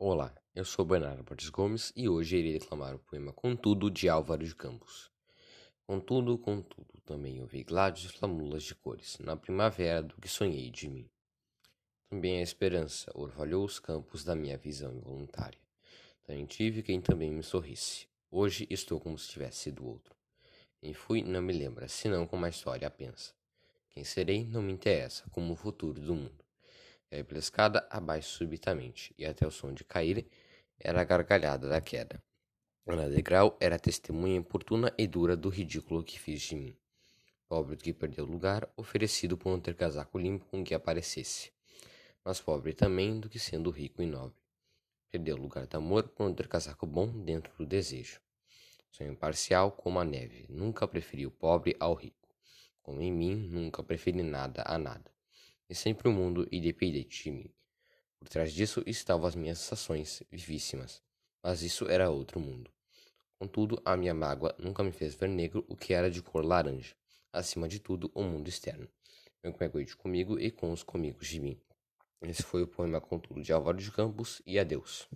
Olá, eu sou Bernardo Borges Gomes e hoje irei declamar o poema Contudo de Álvaro de Campos. Contudo, contudo, também ouvi gládios e flamulas de cores, na primavera do que sonhei de mim. Também a esperança orvalhou os campos da minha visão involuntária. Também tive quem também me sorrisse. Hoje estou como se tivesse sido outro. Quem fui não me lembra, senão como a história pensa. Quem serei não me interessa, como o futuro do mundo. Caí pela escada abaixo subitamente, e até o som de cair era a gargalhada da queda. Ana degrau era testemunha importuna e dura do ridículo que fiz de mim. Pobre do que perdeu o lugar, oferecido por não ter casaco limpo com que aparecesse. Mas pobre também do que sendo rico e nobre. Perdeu o lugar do amor por não ter casaco bom dentro do desejo. Sou imparcial como a neve, nunca preferi o pobre ao rico. Como em mim, nunca preferi nada a nada e sempre o mundo independente de mim. Por trás disso estavam as minhas sensações vivíssimas, mas isso era outro mundo. Contudo, a minha mágoa nunca me fez ver negro o que era de cor laranja. Acima de tudo, o mundo externo. Eu me egoíste comigo e com os comigos de mim. Esse foi o poema Contudo de Álvaro de Campos e adeus.